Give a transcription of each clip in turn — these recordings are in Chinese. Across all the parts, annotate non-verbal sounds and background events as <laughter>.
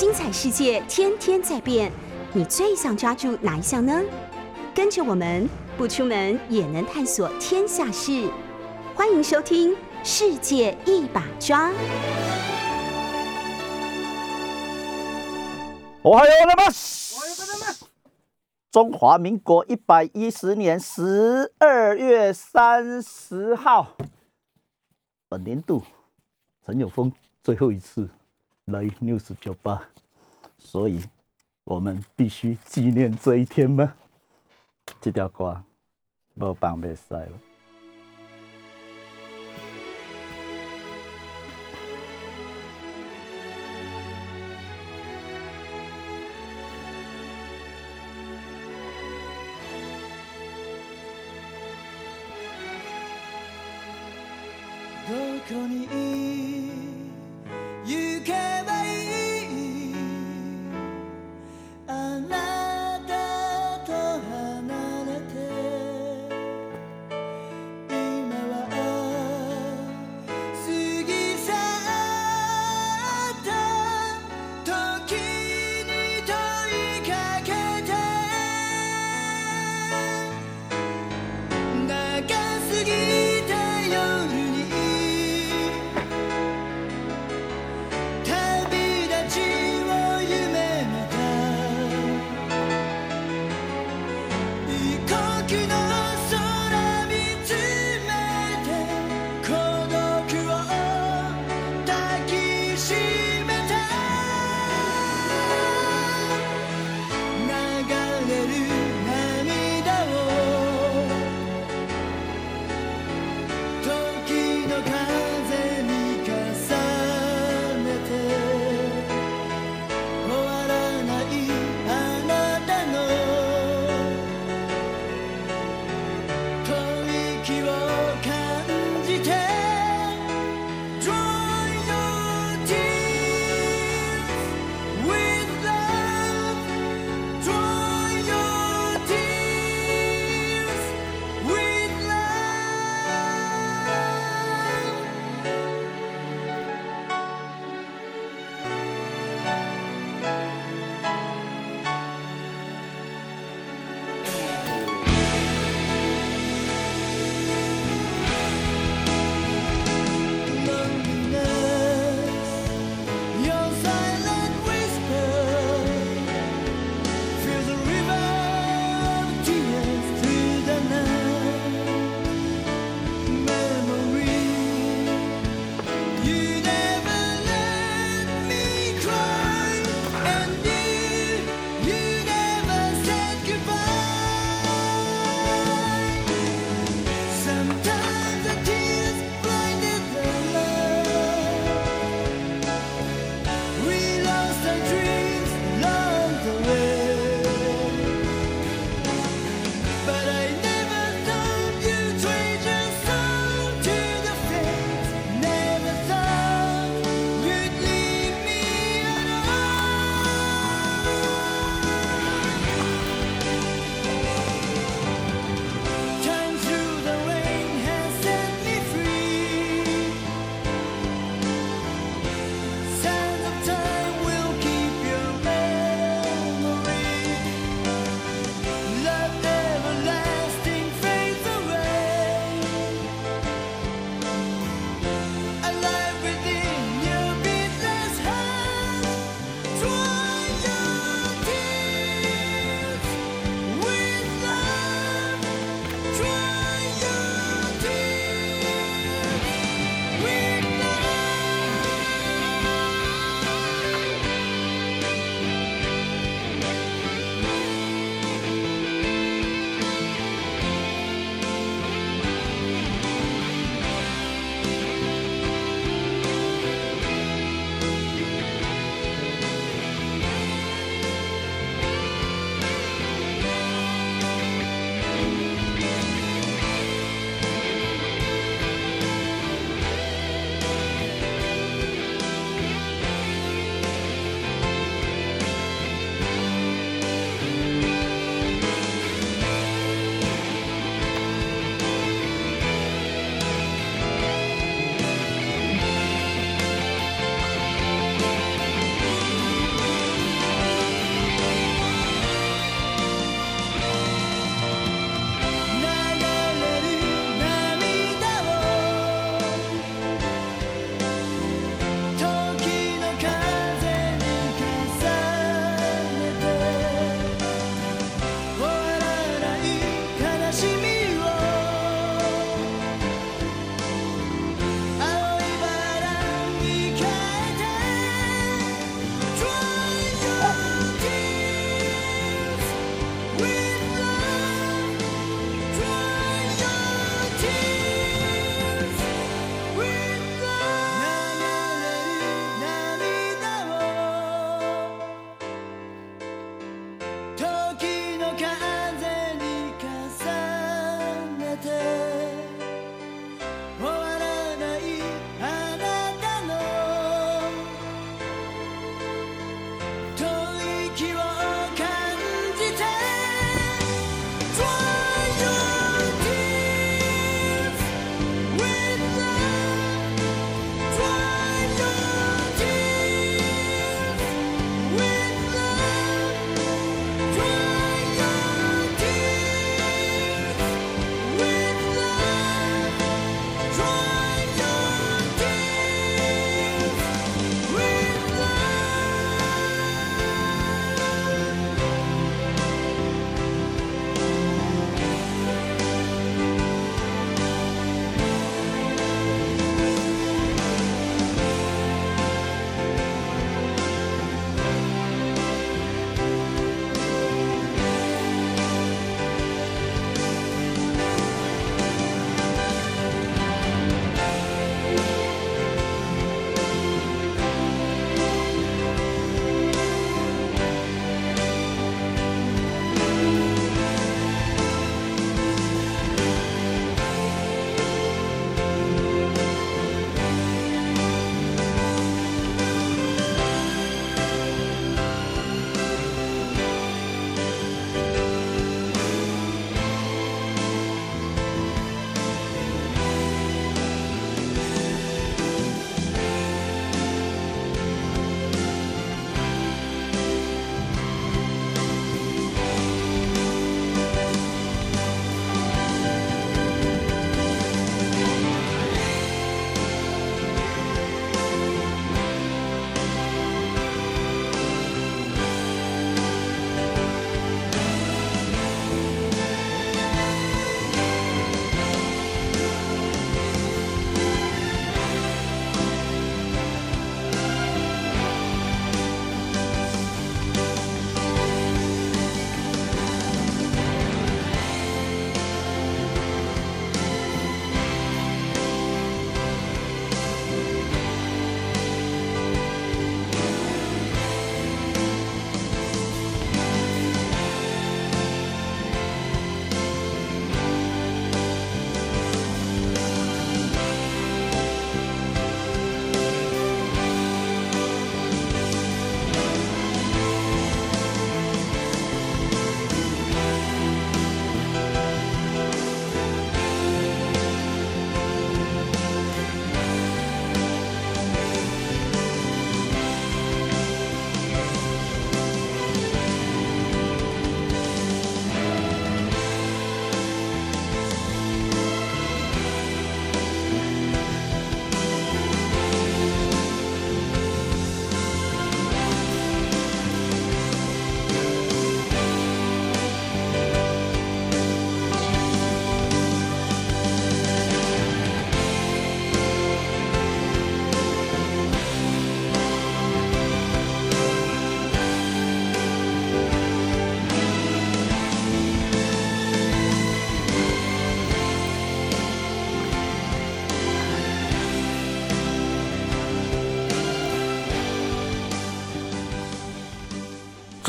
精彩世界天天在变，你最想抓住哪一项呢？跟着我们不出门也能探索天下事，欢迎收听《世界一把抓》。我还有了吗？中华民国一百一十年十二月三十号，本年度陈友峰最后一次来 News 酒吧，所以我们必须纪念这一天吗？这条歌无放袂使了。どこに You.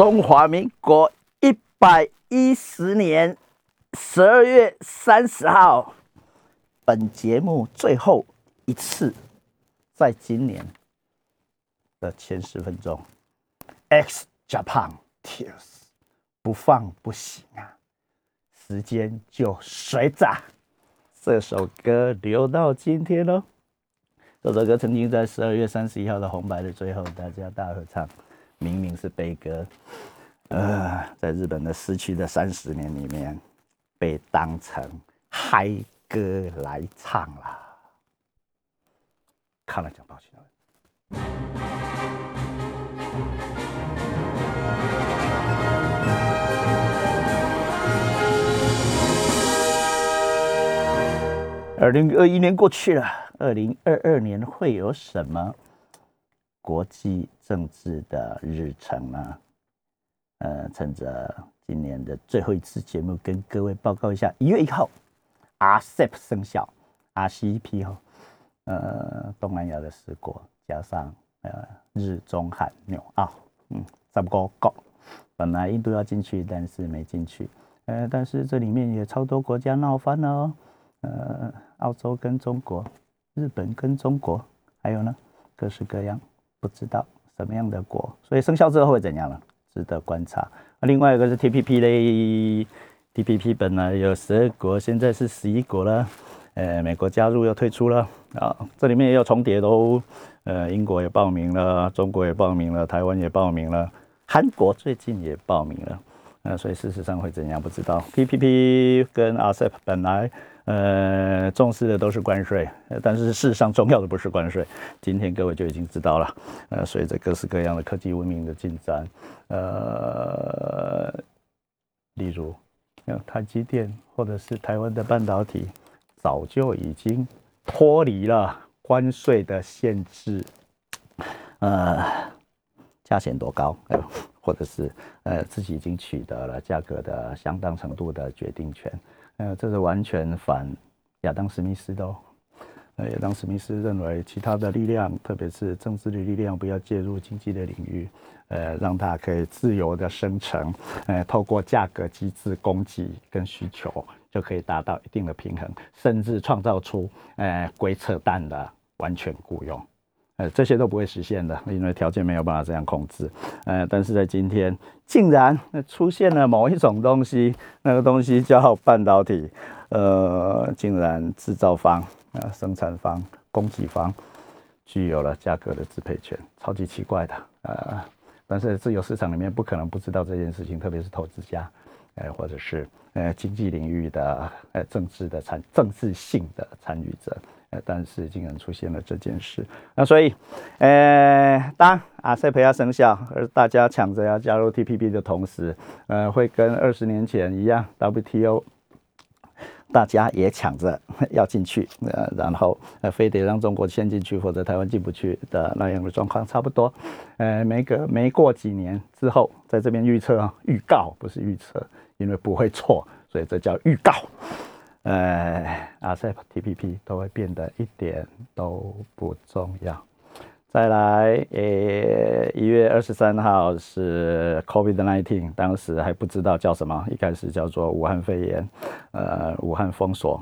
中华民国一百一十年十二月三十号，本节目最后一次，在今年的前十分钟，X Japan Tears 不放不行啊！时间就随着这首歌留到今天喽。这首歌曾经在十二月三十一号的红白的最后，大家大合唱，明明是悲歌，呃，在日本的失去的三十年里面，被当成嗨歌来唱啦。看了讲抱歉了。二零二一年过去了，二零二二年会有什么国际政治的日程呢？呃，趁着今年的最后一次节目，跟各位报告一下，一月一号，RCEP 生效，RCEP 哈，呃，东南亚的十国加上呃日中韩纽澳，嗯，三个国，本来印度要进去，但是没进去，呃，但是这里面也超多国家闹翻了哦。呃，澳洲跟中国，日本跟中国，还有呢，各式各样，不知道什么样的果，所以生效之后会怎样呢？值得观察。那另外一个是 TPP 嘞，TPP 本来有十二国，现在是十一国了。呃，美国加入又退出了啊，这里面也有重叠的哦。呃，英国也报名了，中国也报名了，台湾也报名了，韩国最近也报名了。呃，所以事实上会怎样不知道。PPP 跟 RCEP 本来。呃，重视的都是关税，但是事实上重要的不是关税。今天各位就已经知道了。呃，随着各式各样的科技文明的进展，呃，例如像，台积电或者是台湾的半导体，早就已经脱离了关税的限制。呃，价钱多高，或者是呃自己已经取得了价格的相当程度的决定权。呃，这是完全反亚当·史密斯的哦。呃，亚当·史密斯认为，其他的力量，特别是政治的力量，不要介入经济的领域，呃，让它可以自由的生成，呃，透过价格机制，供给跟需求就可以达到一定的平衡，甚至创造出呃鬼扯淡的完全雇佣。呃，这些都不会实现的，因为条件没有办法这样控制。呃，但是在今天，竟然出现了某一种东西，那个东西叫半导体。呃，竟然制造方、呃生产方、供给方具有了价格的支配权，超级奇怪的。呃，但是自由市场里面不可能不知道这件事情，特别是投资家，呃，或者是呃经济领域的呃政治的参政治性的参与者。但是竟然出现了这件事，那所以，呃，当阿塞培亚生效，而大家抢着要加入 TPP 的同时，呃，会跟二十年前一样，WTO，大家也抢着要进去，呃，然后呃，非得让中国先进去，或者台湾进不去的那样的状况差不多，呃，没隔没过几年之后，在这边预测啊预告不是预测，因为不会错，所以这叫预告。呃，RCEP、TPP 都会变得一点都不重要。再来，呃，一月二十三号是 COVID-19，当时还不知道叫什么，一开始叫做武汉肺炎。呃，武汉封锁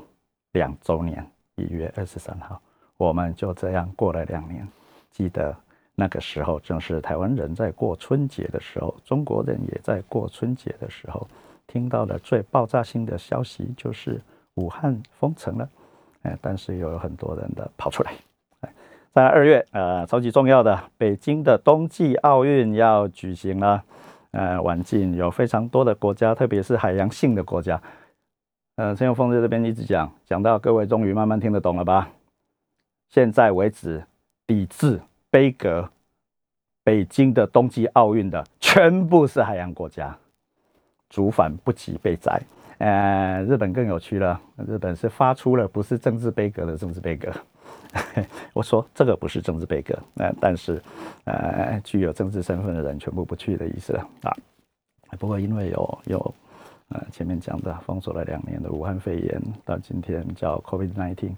两周年，一月二十三号，我们就这样过了两年。记得那个时候，正是台湾人在过春节的时候，中国人也在过春节的时候，听到的最爆炸性的消息就是。武汉封城了，哎，但是又有很多人的跑出来。在二月，呃，超级重要的北京的冬季奥运要举行了，呃，晚近有非常多的国家，特别是海洋性的国家。呃，陈永峰在这边一直讲，讲到各位终于慢慢听得懂了吧？现在为止，抵制杯葛北京的冬季奥运的全部是海洋国家，主反不及被宰。呃，日本更有趣了。日本是发出了不是政治悲歌的政治悲歌。<laughs> 我说这个不是政治悲歌，呃，但是呃，具有政治身份的人全部不去的意思啊。不过因为有有呃前面讲的封锁了两年的武汉肺炎，到今天叫 COVID-19，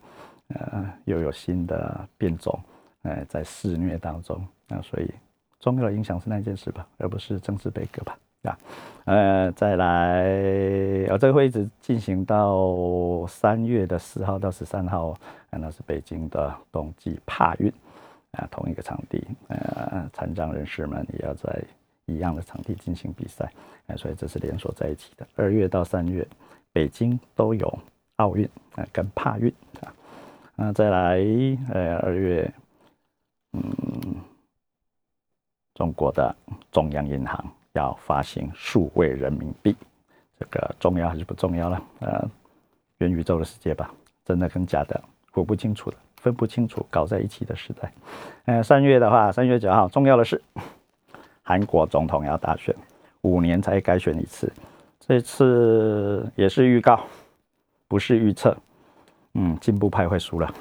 呃，又有新的变种，呃，在肆虐当中，那所以重要的影响是那件事吧，而不是政治悲歌吧？啊，呃，再来，呃，这个会一直进行到三月的四号到十三号，啊，那是北京的冬季帕运，啊，同一个场地，呃，残障人士们也要在一样的场地进行比赛，啊，所以这是连锁在一起的。二月到三月，北京都有奥运，啊，跟帕运，啊，那再来，呃，二月，嗯，中国的中央银行。要发行数位人民币，这个重要还是不重要了？呃，元宇宙的世界吧，真的跟假的分不清楚的，分不清楚，搞在一起的时代。呃，三月的话，三月九号，重要的是，韩国总统要大选，五年才改选一次，这次也是预告，不是预测。嗯，进步派会输了，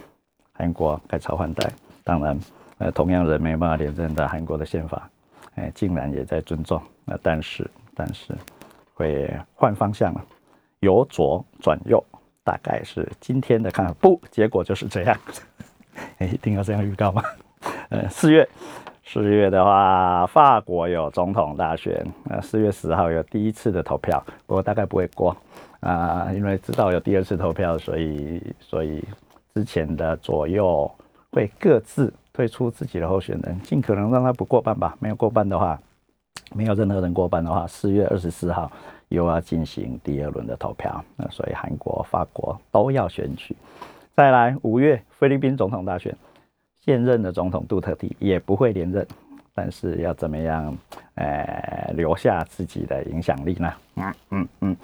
韩国改朝换代，当然，呃，同样人没办法连任的韩国的宪法。哎，竟然也在尊重，那但是但是会换方向了，由左转右，大概是今天的看法。不，结果就是这样。哎，一定要这样预告吗？呃，四月，四月的话，法国有总统大选，呃，四月十号有第一次的投票，不过大概不会过啊，因为知道有第二次投票，所以所以之前的左右会各自。退出自己的候选人，尽可能让他不过半吧。没有过半的话，没有任何人过半的话，四月二十四号又要进行第二轮的投票。那所以韩国、法国都要选举。再来，五月菲律宾总统大选，现任的总统杜特地也不会连任，但是要怎么样？呃，留下自己的影响力呢？嗯嗯嗯，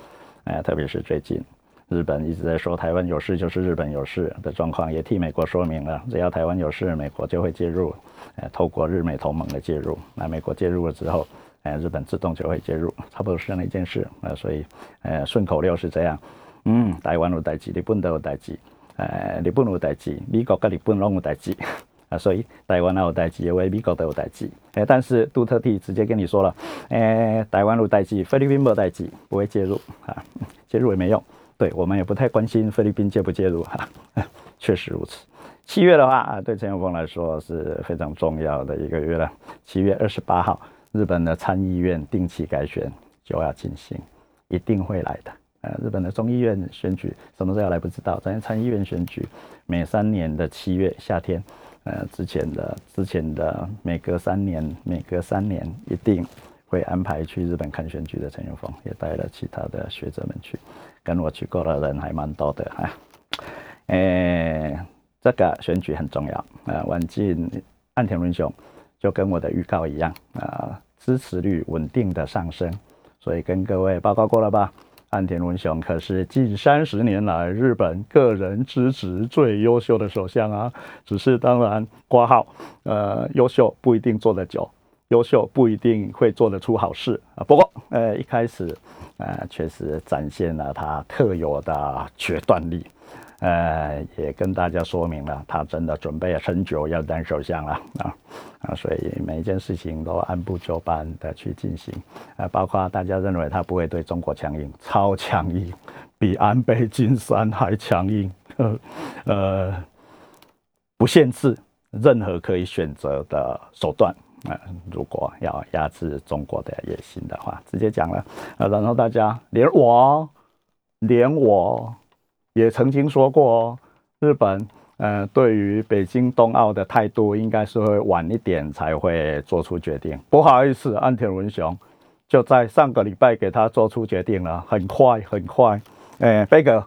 呃，特别是最近。日本一直在说台湾有事就是日本有事的状况，也替美国说明了，只要台湾有事，美国就会介入，呃，透过日美同盟的介入，那美国介入了之后，呃，日本自动就会介入，差不多是这样一件事，呃，所以，呃，顺口溜是这样，嗯，台湾有代志，日本都有代志，呃，日本有代志，美国跟日本拢有代志，啊，<laughs> 所以台湾有代志，因为美国都有代志，哎，但是杜特地直接跟你说了，哎，台湾有代志，菲律宾没代志，不会介入，啊，介入也没用。对我们也不太关心菲律宾介不介入哈，<laughs> 确实如此。七月的话啊，对陈永峰来说是非常重要的一个月了。七月二十八号，日本的参议院定期改选就要进行，一定会来的。呃，日本的众议院选举什么时候要来不知道，但是参议院选举每三年的七月夏天，呃，之前的之前的每隔三年，每隔三年一定。会安排去日本看选举的陈永峰，也带了其他的学者们去，跟我去过的人还蛮多的哈。诶，这个选举很重要啊。晚近岸田文雄就跟我的预告一样啊，支持率稳定的上升，所以跟各位报告过了吧。岸田文雄可是近三十年来日本个人支持最优秀的首相啊，只是当然挂号，呃，优秀不一定做得久。优秀不一定会做得出好事啊，不过呃一开始，呃确实展现了他特有的决断力，呃也跟大家说明了他真的准备了很久要当首相了啊啊，所以每一件事情都按部就班的去进行啊，包括大家认为他不会对中国强硬，超强硬，比安倍晋三还强硬，呃不限制任何可以选择的手段。啊，如果要压制中国的野心的话，直接讲了啊。然后大家连我，连我也曾经说过，日本呃对于北京冬奥的态度，应该是会晚一点才会做出决定。不好意思，岸田文雄就在上个礼拜给他做出决定了，很快很快。哎，贝格。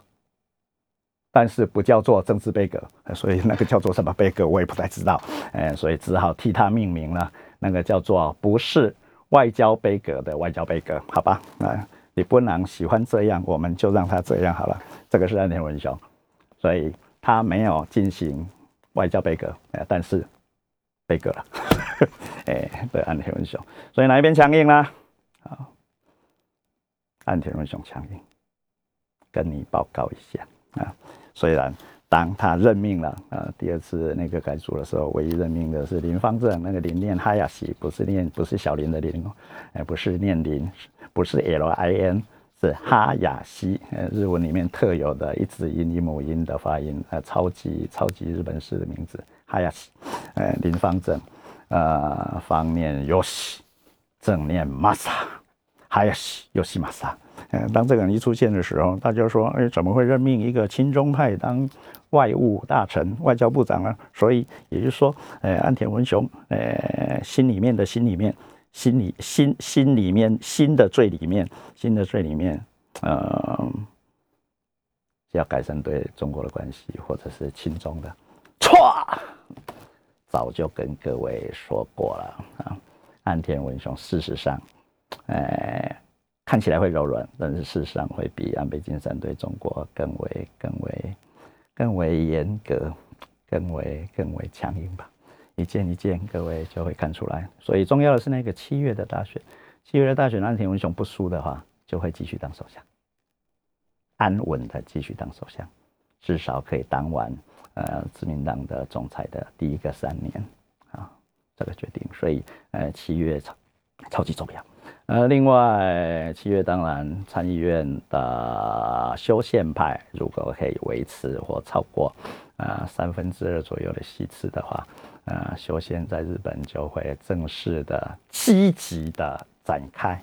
但是不叫做政治悲歌，所以那个叫做什么悲歌，我也不太知道。哎，所以只好替他命名了，那个叫做不是外交悲歌的外交悲歌，好吧？啊，你不能喜欢这样，我们就让他这样好了。这个是安田文雄，所以他没有进行外交悲歌，哎，但是悲歌了。<laughs> 哎，对，安田文雄，所以哪一边强硬呢？啊，安田文雄强硬，跟你报告一下啊。虽然当他任命了呃第二次那个改组的时候，唯一任命的是林方正，那个林念哈亚西，不是念不是小林的林哦，哎不是念林，不是 L I N，是哈雅西，呃日文里面特有的一字音一母音的发音，呃超级超级日本式的名字哈雅西，呃林方正，呃，方念 Yoshi，正念 masa，哈雅西 Yoshi Masa。呃，当这个人一出现的时候，大家说，哎，怎么会任命一个亲中派当外务大臣、外交部长呢？所以也就是说，呃，岸田文雄，呃，心里面的心里面，心里心心里面心的最里面，心的最里面，呃，要改善对中国的关系，或者是亲中的，错，早就跟各位说过了啊，岸田文雄事实上，呃。看起来会柔软，但是事实上会比安倍晋三对中国更为、更为、更为严格、更为、更为强硬吧。一件一件，各位就会看出来。所以重要的是那个七月的大选，七月的大选，安田文雄不输的话，就会继续当首相，安稳的继续当首相，至少可以当完呃自民党的总裁的第一个三年啊，这个决定。所以呃，七月超超级重要。呃，另外七月当然参议院的修宪派如果可以维持或超过啊三分之二左右的席次的话，呃，修宪在日本就会正式的积极的展开，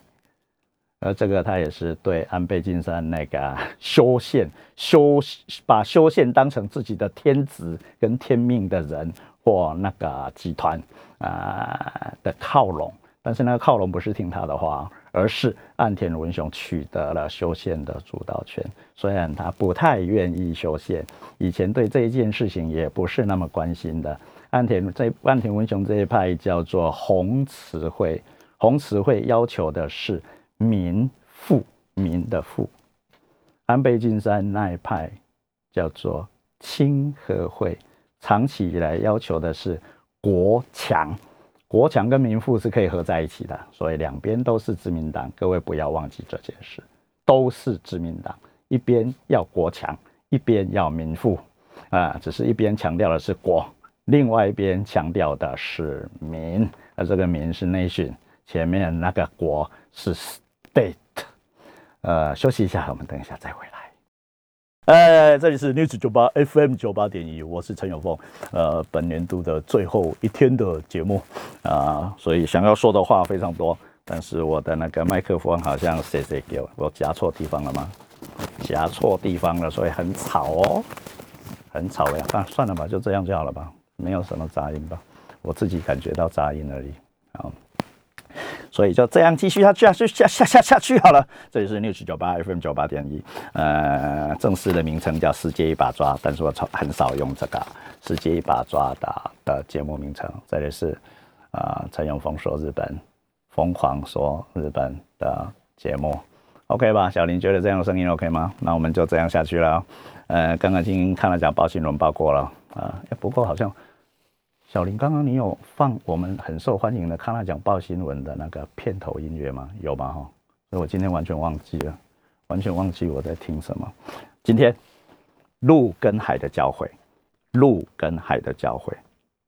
而这个他也是对安倍晋三那个修宪修把修宪当成自己的天职跟天命的人或那个集团啊的靠拢。但是那个靠拢不是听他的话，而是岸田文雄取得了修宪的主导权。虽然他不太愿意修宪，以前对这一件事情也不是那么关心的。岸田这岸田文雄这一派叫做红词会，红词会要求的是民富民的富。安倍晋三那一派叫做亲和会，长期以来要求的是国强。国强跟民富是可以合在一起的，所以两边都是自民党。各位不要忘记这件事，都是自民党，一边要国强，一边要民富，啊，只是一边强调的是国，另外一边强调的是民，而这个民是 nation，前面那个国是 state。呃，休息一下，我们等一下再回来。哎，这里是 News 九八 FM 九八点一，我是陈永峰。呃，本年度的最后一天的节目啊，所以想要说的话非常多，但是我的那个麦克风好像谁谁给我，我夹错地方了吗？夹错地方了，所以很吵哦，很吵呀。啊，算了吧，就这样就好了吧，没有什么杂音吧，我自己感觉到杂音而已。好。所以就这样继续下去啊，就下下下下去好了。这里是六七九八 FM 九八点一，呃，正式的名称叫《世界一把抓》，但是我从很少用这个《世界一把抓》的的节目名称。这里是啊，陈永峰说日本，疯狂说日本的节目，OK 吧？小林觉得这样的声音 OK 吗？那我们就这样下去了。呃，刚刚已经看了讲报新闻报过了啊，不过好像。小林，刚刚你有放我们很受欢迎的《康纳讲报新闻》的那个片头音乐吗？有吗？哈，所以我今天完全忘记了，完全忘记我在听什么。今天路跟海的交汇，路跟海的交汇，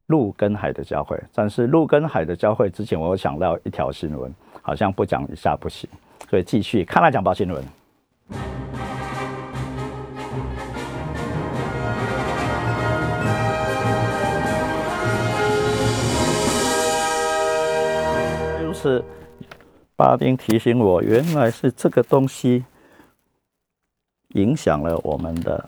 路跟海的交汇。但是路跟海的交汇之前，我有想到一条新闻，好像不讲一下不行，所以继续《康纳讲报新闻》。是巴丁提醒我，原来是这个东西影响了我们的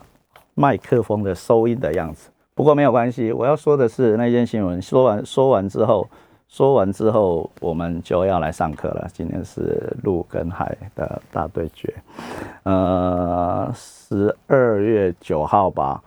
麦克风的收音的样子。不过没有关系，我要说的是那件新闻。说完说完之后，说完之后，我们就要来上课了。今天是陆跟海的大对决，呃，十二月九号吧。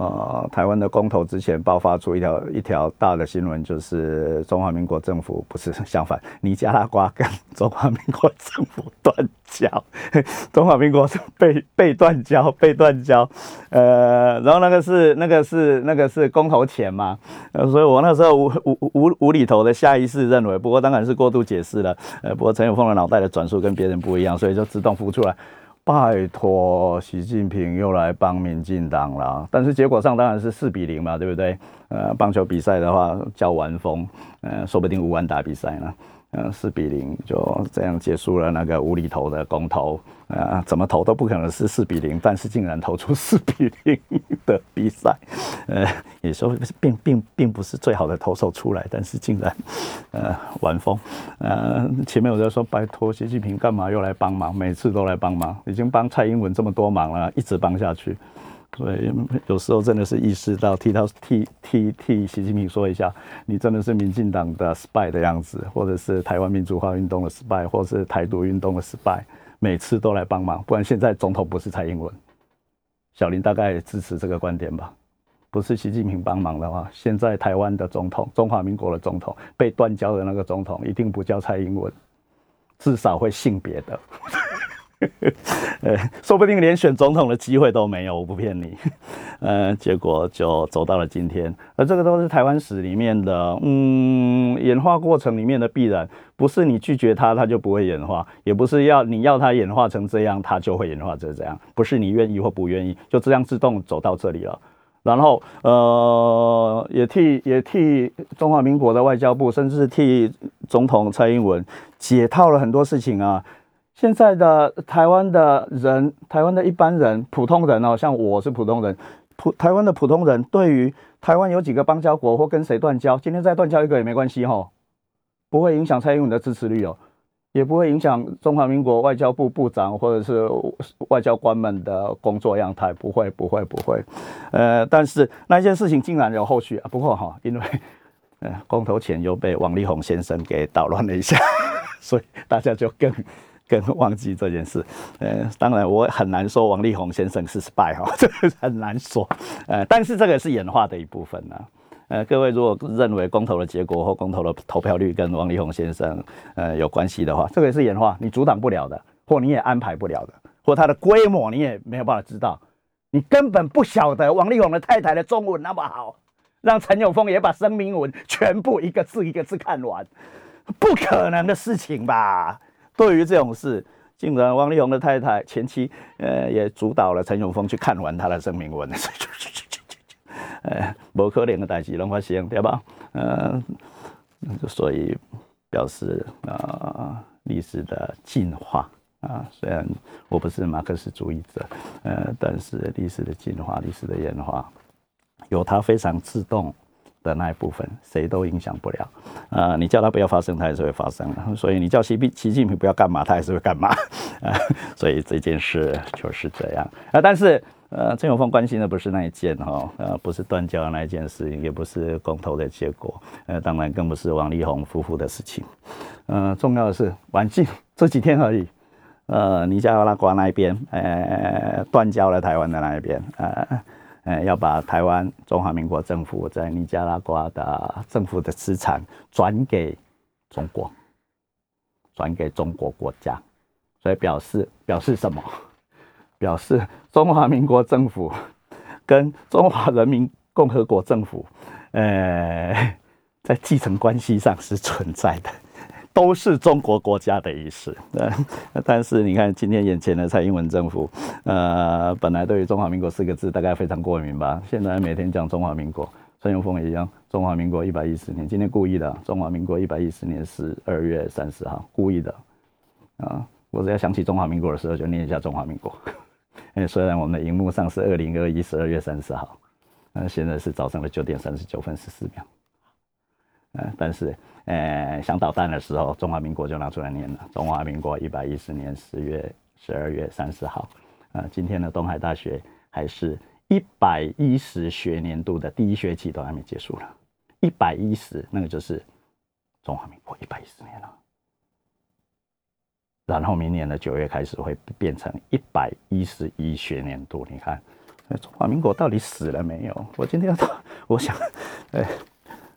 呃，台湾的公投之前爆发出一条一条大的新闻，就是中华民国政府不是 <laughs> 相反，尼加拉瓜跟中华民国政府断交，<laughs> 中华民国被被断交，被断交。呃，然后那个是那个是那个是公投前嘛，呃，所以我那时候无无无无厘头的下意识认为，不过当然是过度解释了。呃，不过陈永峰的脑袋的转速跟别人不一样，所以就自动浮出来。拜托，习近平又来帮民进党了，但是结果上当然是四比零嘛，对不对？呃，棒球比赛的话叫完风，呃，说不定五万打比赛呢。嗯，四比零就这样结束了那个无厘头的公投，啊，怎么投都不可能是四比零，但是竟然投出四比零的比赛，呃，也说并并并不是最好的投手出来，但是竟然，呃，完封，呃，前面我在说拜托习近平干嘛又来帮忙，每次都来帮忙，已经帮蔡英文这么多忙了，一直帮下去。所以有时候真的是意识到替他替替替习近平说一下，你真的是民进党的 spy 的样子，或者是台湾民主化运动的 spy，或者是台独运动的 spy，每次都来帮忙，不然现在总统不是蔡英文，小林大概支持这个观点吧？不是习近平帮忙的话，现在台湾的总统，中华民国的总统被断交的那个总统，一定不叫蔡英文，至少会性别的。<laughs> 呃，说不定连选总统的机会都没有，我不骗你。<laughs> 呃，结果就走到了今天，而这个都是台湾史里面的，嗯，演化过程里面的必然，不是你拒绝它，它就不会演化，也不是要你要它演化成这样，它就会演化成这样，不是你愿意或不愿意，就这样自动走到这里了。然后，呃，也替也替中华民国的外交部，甚至替总统蔡英文解套了很多事情啊。现在的台湾的人，台湾的一般人、普通人哦，像我是普通人，普台湾的普通人，对于台湾有几个邦交国或跟谁断交，今天再断交一个也没关系哈，不会影响蔡英文的支持率哦，也不会影响中华民国外交部部长或者是外交官们的工作样态，不会，不会，不会。呃，但是那件事情竟然有后续啊，不过哈，因为呃公投前又被王力宏先生给捣乱了一下，<laughs> 所以大家就更。跟 <laughs> 忘记这件事，呃，当然我很难说王力宏先生是 spy 哈，<laughs> 这个很难说，呃，但是这个是演化的一部分呢，呃，各位如果认为公投的结果或公投的投票率跟王力宏先生呃有关系的话，这个也是演化，你阻挡不了的，或你也安排不了的，或它的规模你也没有办法知道，你根本不晓得王力宏的太太的中文那么好，让陈永峰也把声明文全部一个字一个字看完，不可能的事情吧。对于这种事，竟然王力宏的太太前妻，呃，也主导了陈永峰去看完他的声明文，所以就就就就就呃，不可怜的代志拢发生，对吧？呃，所以表示啊，历史的进化啊，虽然我不是马克思主义者，呃，但是历史的进化、历史的演化，有它非常自动。的那一部分，谁都影响不了。呃，你叫他不要发生，他还是会发生的。所以你叫习近习近平不要干嘛，他还是会干嘛。啊，所以这件事就是这样。啊，但是呃，郑永峰关心的不是那一件哈，呃，不是断交的那一件事情，也不是公投的结果，呃，当然更不是王力宏夫妇的事情。呃，重要的是，晚近这几天而已。呃，尼加拉瓜那一边，呃，断交了台湾的那一边，呃。呃，要把台湾中华民国政府在尼加拉瓜的政府的资产转给中国，转给中国国家，所以表示表示什么？表示中华民国政府跟中华人民共和国政府，呃，在继承关系上是存在的。都是中国国家的意思，呃，但是你看今天眼前的蔡英文政府，呃，本来对于中华民国四个字大概非常过敏吧，现在每天讲中华民国，陈永峰也一样，中华民国一百一十年，今天故意的，中华民国一百一十年十二月三十号，故意的，啊，我只要想起中华民国的时候就念一下中华民国，<laughs> 哎，虽然我们的荧幕上是二零二一十二月三十号，呃，现在是早上的九点三十九分十四秒，呃，但是。呃，想导弹的时候，中华民国就拿出来念了。中华民国一百一十年十月十二月三十号，呃，今天的东海大学还是一百一十学年度的第一学期都还没结束了，一百一十那个就是中华民国一百一十年了。然后明年的九月开始会变成一百一十一学年度。你看，中华民国到底死了没有？我今天要，我想，哎。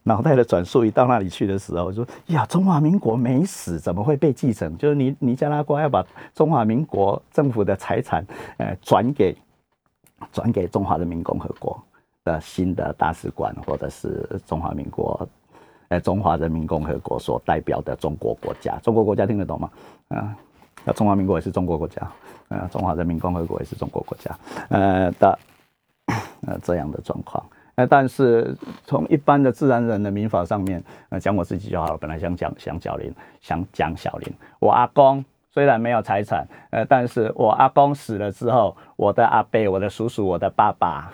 脑袋的转速一到那里去的时候，我说呀，中华民国没死，怎么会被继承？就是尼尼加拉瓜要把中华民国政府的财产，呃，转给转给中华人民共和国的新的大使馆，或者是中华民国，呃，中华人民共和国所代表的中国国家。中国国家听得懂吗？啊，那中华民国也是中国国家，呃，中华人民共和国也是中国国家，呃的，呃这样的状况。呃，但是从一般的自然人的民法上面，呃，讲我自己就好了。本来想讲想小林，想讲小林，我阿公虽然没有财产，呃，但是我阿公死了之后，我的阿伯、我的叔叔、我的爸爸，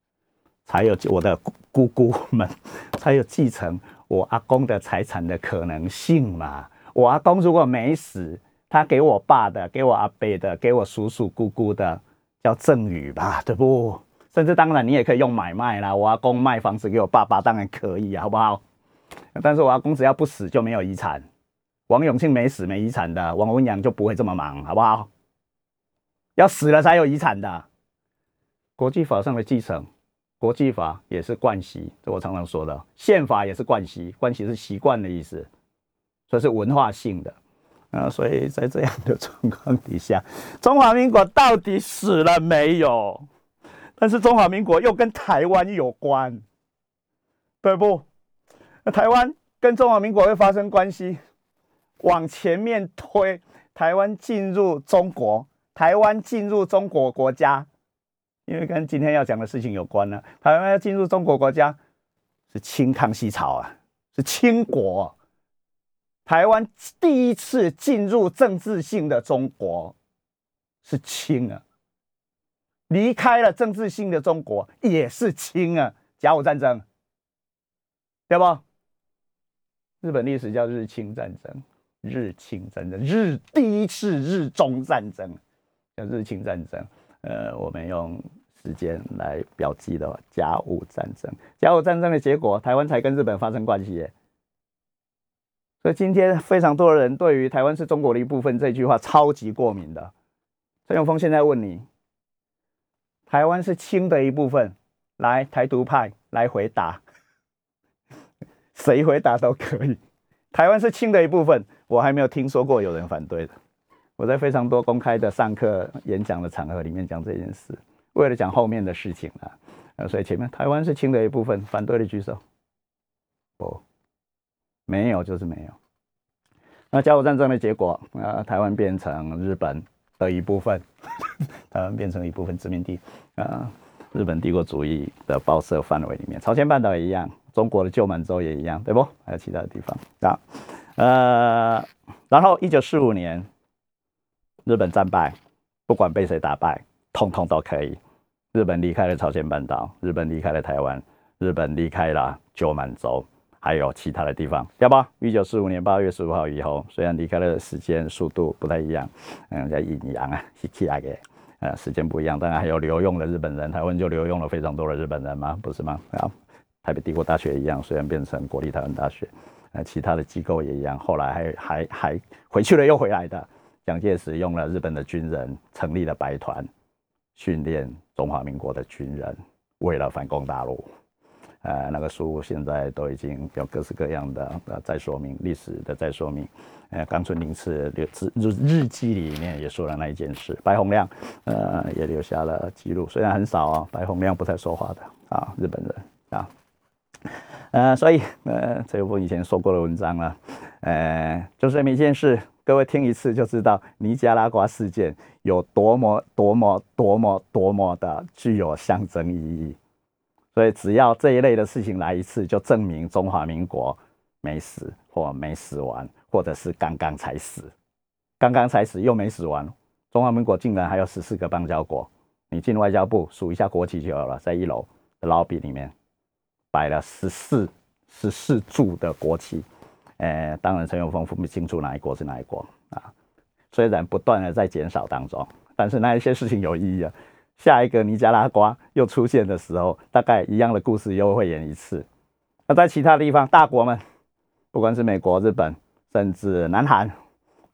<laughs> 才有我的姑姑们，<laughs> 才有继承我阿公的财产的可能性嘛。我阿公如果没死，他给我爸的、给我阿伯的、给我叔叔姑姑的，叫赠与吧，对不？甚至当然你也可以用买卖啦，我阿公卖房子给我爸爸，当然可以啊，好不好？但是我阿公只要不死就没有遗产，王永庆没死没遗产的，王文洋就不会这么忙，好不好？要死了才有遗产的，国际法上的继承，国际法也是惯习，这我常常说的，宪法也是惯习，惯习是习惯的意思，所以是文化性的。啊，所以在这样的状况底下，中华民国到底死了没有？但是中华民国又跟台湾有关，对不？那台湾跟中华民国会发生关系，往前面推，台湾进入中国，台湾进入中国国家，因为跟今天要讲的事情有关呢。台湾要进入中国国家，是清康熙朝啊，是清国。台湾第一次进入政治性的中国是清啊，离开了政治性的中国也是清啊，甲午战争，对不？日本历史叫日清战争，日清战争，日第一次日中战争叫日清战争。呃，我们用时间来标记的，甲午战争，甲午战争的结果，台湾才跟日本发生关系耶。所以今天非常多的人对于台湾是中国的一部分这句话超级过敏的。陈永峰现在问你，台湾是清的一部分，来台独派来回答，<laughs> 谁回答都可以。台湾是清的一部分，我还没有听说过有人反对的。我在非常多公开的上课、演讲的场合里面讲这件事，为了讲后面的事情啊，呃，所以前面台湾是清的一部分，反对的举手。不。没有就是没有。那甲午战争的结果，呃，台湾变成日本的一部分，<laughs> 台湾变成一部分殖民地，啊，日本帝国主义的包摄范围里面，朝鲜半岛也一样，中国的旧满洲也一样，对不？还有其他的地方啊，呃，然后一九四五年，日本战败，不管被谁打败，通通都可以。日本离开了朝鲜半岛，日本离开了台湾，日本离开了旧满洲。还有其他的地方，要不？一九四五年八月十五号以后，虽然离开的时间速度不太一样，嗯，在阴阳啊，是起来的，呃，时间不一样。当然还有留用的日本人，台湾就留用了非常多的日本人嘛，不是吗？啊，台北帝国大学一样，虽然变成国立台湾大学，呃，其他的机构也一样，后来还还还回去了又回来的。蒋介石用了日本的军人成立了白团，训练中华民国的军人，为了反攻大陆。呃，那个书现在都已经有各式各样的呃再说明历史的再说明。呃，冈村宁次日日记里面也说了那一件事，白洪亮呃也留下了记录，虽然很少啊，白洪亮不太说话的啊，日本人啊，呃，所以呃，这我以前说过的文章了，呃，就是这么一件事，各位听一次就知道尼加拉瓜事件有多么多么多么多么的具有象征意义。所以，只要这一类的事情来一次，就证明中华民国没死或没死完，或者是刚刚才死，刚刚才死又没死完。中华民国竟然还有十四个邦交国，你进外交部数一下国旗就有了，在一楼的 lobby 里面摆了十四十四柱的国旗。呃，当然陈永峰分不清楚哪一国是哪一国啊。虽然不断的在减少当中，但是那一些事情有意义啊。下一个尼加拉瓜又出现的时候，大概一样的故事又会演一次。那在其他地方，大国们，不管是美国、日本，甚至南韩，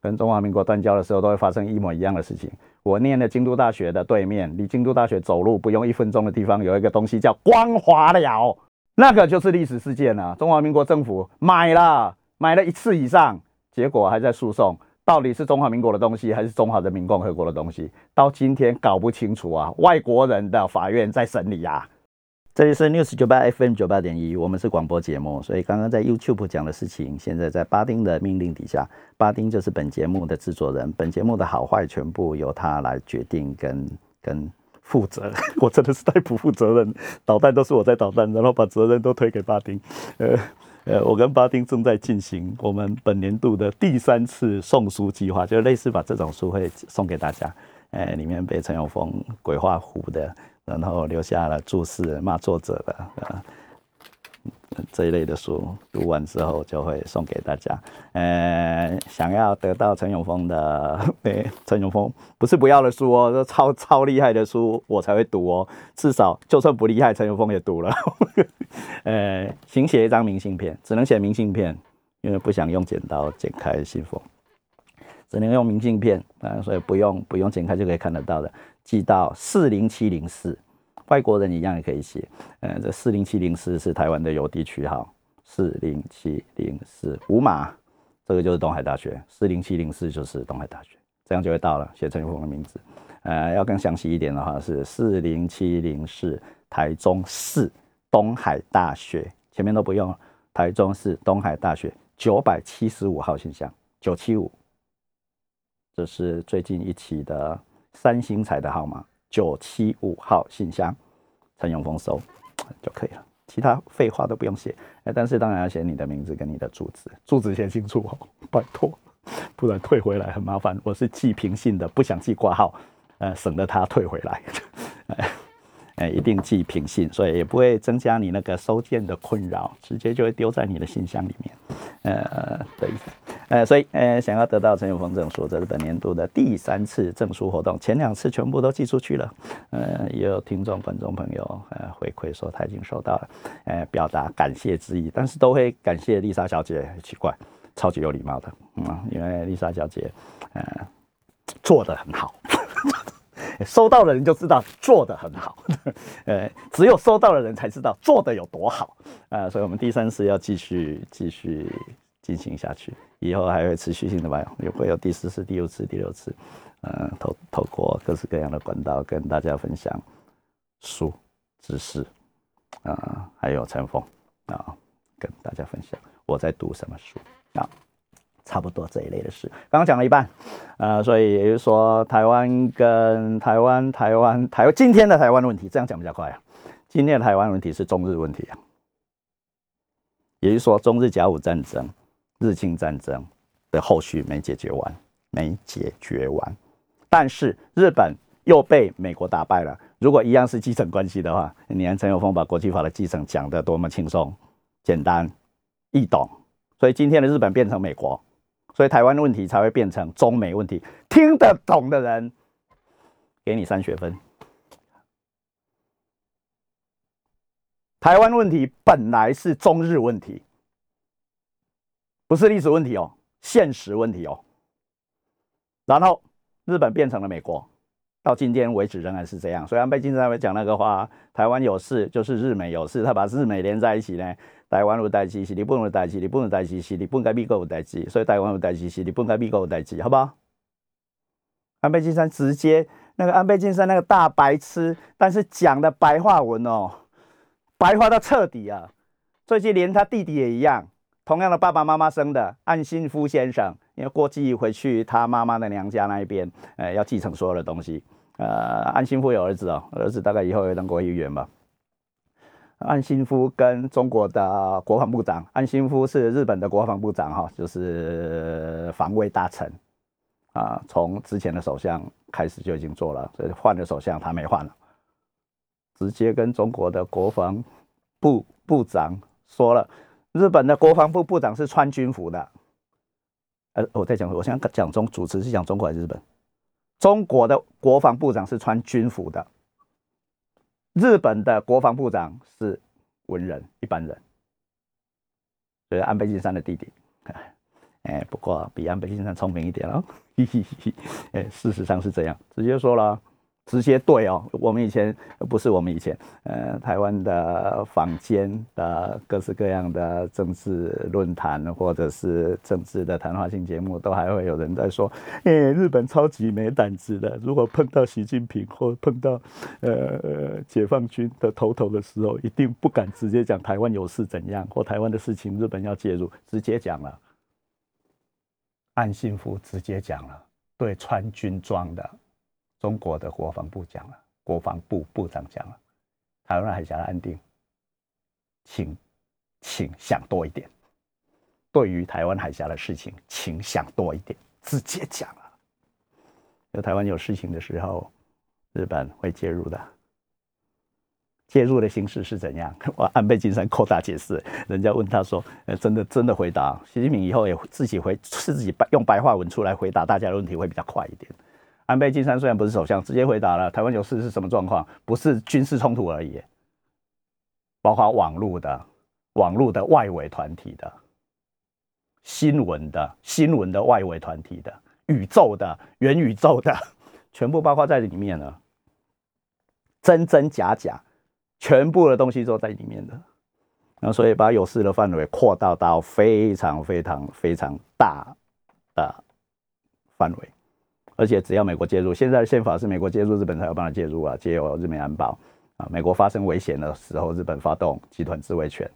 跟中华民国断交的时候，都会发生一模一样的事情。我念的京都大学的对面，离京都大学走路不用一分钟的地方，有一个东西叫光华寮，那个就是历史事件啊。中华民国政府买了，买了一次以上，结果还在诉讼。到底是中华民国的东西，还是中华人民共和国的东西？到今天搞不清楚啊！外国人的法院在审理啊！这里是 News 九八 FM 九八点一，我们是广播节目，所以刚刚在 YouTube 讲的事情，现在在巴丁的命令底下，巴丁就是本节目的制作人，本节目的好坏全部由他来决定跟 <laughs> 跟负责，我真的是太不负责任，导弹都是我在导弹，然后把责任都推给巴丁。呃呃，我跟巴丁正在进行我们本年度的第三次送书计划，就类似把这种书会送给大家。呃，里面被陈永峰鬼画符的，然后留下了注释骂作者的，呃，这一类的书读完之后就会送给大家。呃，想要得到陈永峰的，<laughs> 陈永峰不是不要的书哦，这超超厉害的书我才会读哦。至少就算不厉害，陈永峰也读了。<laughs> 呃，请写一张明信片，只能写明信片，因为不想用剪刀剪开信封，只能用明信片啊，所以不用不用剪开就可以看得到的，寄到四零七零四。外国人一样也可以写，呃，这四零七零四是台湾的邮递区号，四零七零四五码，这个就是东海大学，四零七零四就是东海大学，这样就会到了，写陈玉峰的名字。呃，要更详细一点的话是四零七零四台中市东海大学，前面都不用，台中市东海大学九百七十五号信箱，九七五，这是最近一期的三星彩的号码。九七五号信箱，陈永峰收就可以了，其他废话都不用写。哎，但是当然要写你的名字跟你的住址，住址写清楚哦，拜托，不然退回来很麻烦。我是寄平信的，不想寄挂号，呃，省得他退回来。<laughs> 哎，一定寄平信，所以也不会增加你那个收件的困扰，直接就会丢在你的信箱里面。呃，对。呃，所以呃，想要得到陈永峰证书，这是本年度的第三次证书活动，前两次全部都寄出去了。呃，也有听众、观众朋友呃回馈说他已经收到了，呃，表达感谢之意，但是都会感谢丽莎小姐，奇怪，超级有礼貌的，嗯，因为丽莎小姐呃做的很好，收到的人就知道做的很好，呃，<laughs> 只有收到的人才知道做的有多好，啊，所以我们第三次要继续继续。进行下去，以后还会持续性的吧，也会有第四次、第五次、第六次，嗯，透透过各式各样的管道跟大家分享书知识，啊，还有陈峰啊，跟大家分享我在读什么书啊，差不多这一类的事。刚刚讲了一半，呃，所以也就是说，台湾跟台湾、台湾、台湾今天的台湾问题，这样讲比较快啊。今天的台湾问题是中日问题啊，也就是说，中日甲午战争。日清战争的后续没解决完，没解决完，但是日本又被美国打败了。如果一样是继承关系的话，你看陈友峰把国际法的继承讲得多么轻松、简单、易懂，所以今天的日本变成美国，所以台湾问题才会变成中美问题。听得懂的人，给你三学分。台湾问题本来是中日问题。不是历史问题哦，现实问题哦。然后日本变成了美国，到今天为止仍然是这样。所以安倍晋三会讲那个话：台湾有事就是日美有事，他把日美连在一起呢。台湾有代志，是日本有代志，日本有代志，是日本该美国有代志，所以台湾有代志，是日本该美国有代志，好不好？安倍晋三直接那个安倍晋三那个大白痴，但是讲的白话文哦，白话到彻底啊！最近连他弟弟也一样。同样的爸爸妈妈生的岸信夫先生，因为过继回去他妈妈的娘家那一边，呃，要继承所有的东西。呃，岸信夫有儿子哦，儿子大概以后会当国议员吧。岸信夫跟中国的国防部长，岸信夫是日本的国防部长哈，就是防卫大臣啊，从之前的首相开始就已经做了，所以换了首相他没换了，直接跟中国的国防部部长说了。日本的国防部部长是穿军服的，呃，我在讲，我想讲中主持是讲中国还是日本？中国的国防部长是穿军服的，日本的国防部长是文人一般人，所以安倍晋三的弟弟，<laughs> 哎，不过比安倍晋三聪明一点哦，<laughs> 嘿嘿嘿，哎，事实上是这样，直接说了。直接对哦，我们以前不是我们以前，呃，台湾的坊间的各式各样的政治论坛或者是政治的谈话性节目，都还会有人在说，诶，日本超级没胆子的，如果碰到习近平或碰到呃解放军的头头的时候，一定不敢直接讲台湾有事怎样或台湾的事情日本要介入，直接讲了，岸信夫直接讲了，对穿军装的。中国的国防部讲了，国防部部长讲了，台湾海峡的安定，请请想多一点。对于台湾海峡的事情，请想多一点，直接讲了。有台湾有事情的时候，日本会介入的。介入的形式是怎样？我安倍晋三扩大解释，人家问他说：“呃，真的真的回答。”习近平以后也自己回自己用白话文出来回答大家的问题会比较快一点。安倍晋三虽然不是首相，直接回答了台湾有事是什么状况，不是军事冲突而已，包括网络的、网络的外围团体的、新闻的、新闻的外围团体的、宇宙的、元宇宙的，全部包括在里面了，真真假假。全部的东西都在里面的，然后所以把有事的范围扩大到非常非常非常大的范围，而且只要美国介入，现在的宪法是美国介入，日本才有办法介入啊，借由日美安保啊，美国发生危险的时候，日本发动集团自卫权，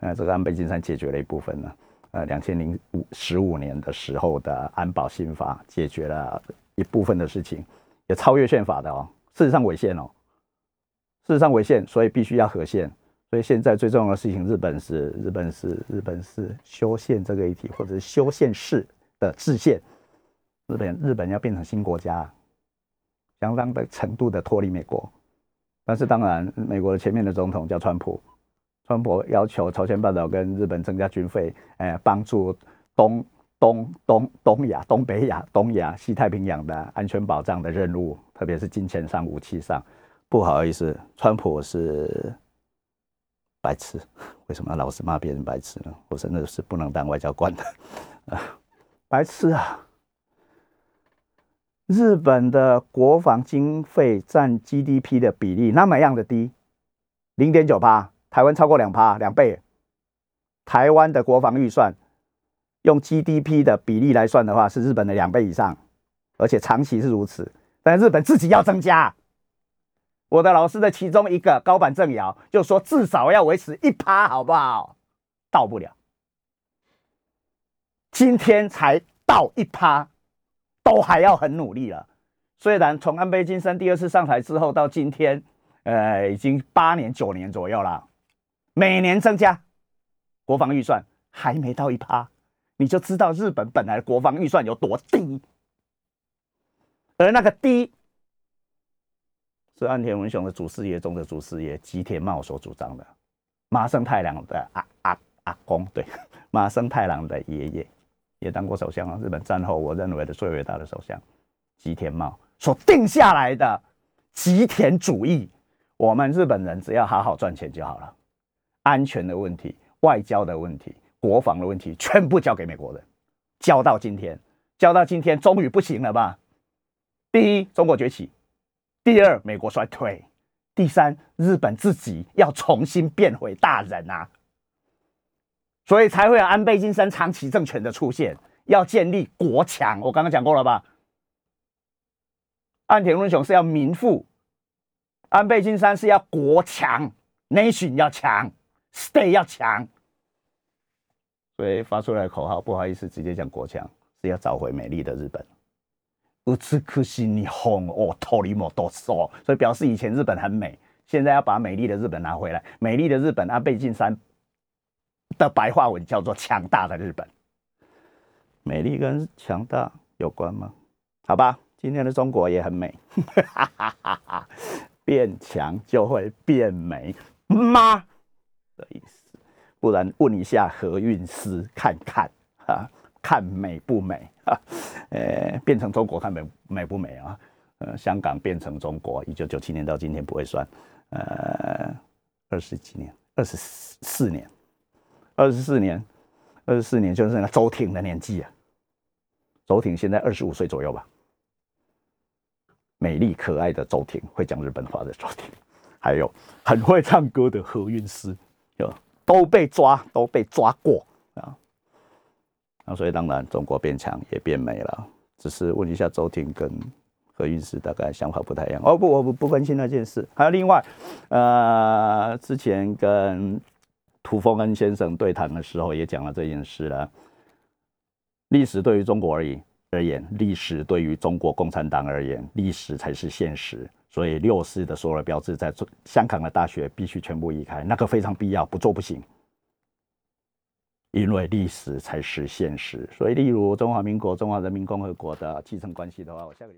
呃，这个安倍晋三解决了一部分呢，呃，两千零五十五年的时候的安保新法解决了一部分的事情，也超越宪法的哦，事实上违宪哦。事实上违宪，所以必须要和宪。所以现在最重要的事情，日本是日本是日本是修宪这个议题，或者是修宪式的制宪。日本日本要变成新国家，相当的程度的脱离美国。但是当然，美国的前面的总统叫川普，川普要求朝鲜半岛跟日本增加军费，哎，帮助东东东东亚、东北亚、东亚、西太平洋的安全保障的任务，特别是金钱上、武器上。不好意思，川普是白痴，为什么老是骂别人白痴呢？我真的是不能当外交官的啊，<laughs> 白痴啊！日本的国防经费占 GDP 的比例那么样的低，零点九八，台湾超过两趴，两倍。台湾的国防预算用 GDP 的比例来算的话，是日本的两倍以上，而且长期是如此。但日本自己要增加。我的老师的其中一个高板正尧就说：“至少要维持一趴，好不好？到不了，今天才到一趴，都还要很努力了。虽然从安倍晋三第二次上台之后到今天，呃，已经八年九年左右了，每年增加国防预算还没到一趴，你就知道日本本来的国防预算有多低，而那个低。”是岸田文雄的祖师爷中的祖师爷吉田茂所主张的，麻生太郎的阿阿阿公，对，麻生太郎的爷爷也当过首相啊。日本战后我认为的最伟大的首相吉田茂所定下来的吉田主义，我们日本人只要好好赚钱就好了，安全的问题、外交的问题、国防的问题，全部交给美国人。交到今天，交到今天，终于不行了吧？第一，中国崛起。第二，美国衰退；第三，日本自己要重新变回大人啊，所以才会有安倍晋三长期政权的出现，要建立国强。我刚刚讲过了吧？岸田文雄是要民富，安倍晋三是要国强，nation 要强，state 要强，所以发出来的口号，不好意思，直接讲国强，是要找回美丽的日本。不只可惜你红哦，头里莫多说，所以表示以前日本很美，现在要把美丽的日本拿回来。美丽的日本，安倍晋三的白话文叫做强大的日本。美丽跟强大有关吗？好吧，今天的中国也很美，<laughs> 变强就会变美吗？的意思，不然问一下何韵诗看看啊。看美不美啊？<laughs> 呃，变成中国看美美不美啊？呃，香港变成中国，一九九七年到今天不会算，呃，二十几年，二十四年，二十四年，二十四年就是那个周挺的年纪啊。周挺现在二十五岁左右吧。美丽可爱的周挺，会讲日本话的周挺，还有很会唱歌的何韵诗，有都被抓，都被抓过啊。那所以当然，中国变强也变美了。只是问一下周婷跟何韵诗，大概想法不太一样。哦不，我不不关心那件事。还有另外，呃，之前跟涂峰恩先生对谈的时候，也讲了这件事了。历史对于中国而言，而言，历史对于中国共产党而言，历史才是现实。所以六四的所有标志在香港的大学必须全部移开，那个非常必要，不做不行。因为历史才是现实。所以，例如中华民国、中华人民共和国的继承关系的话，我下个礼拜。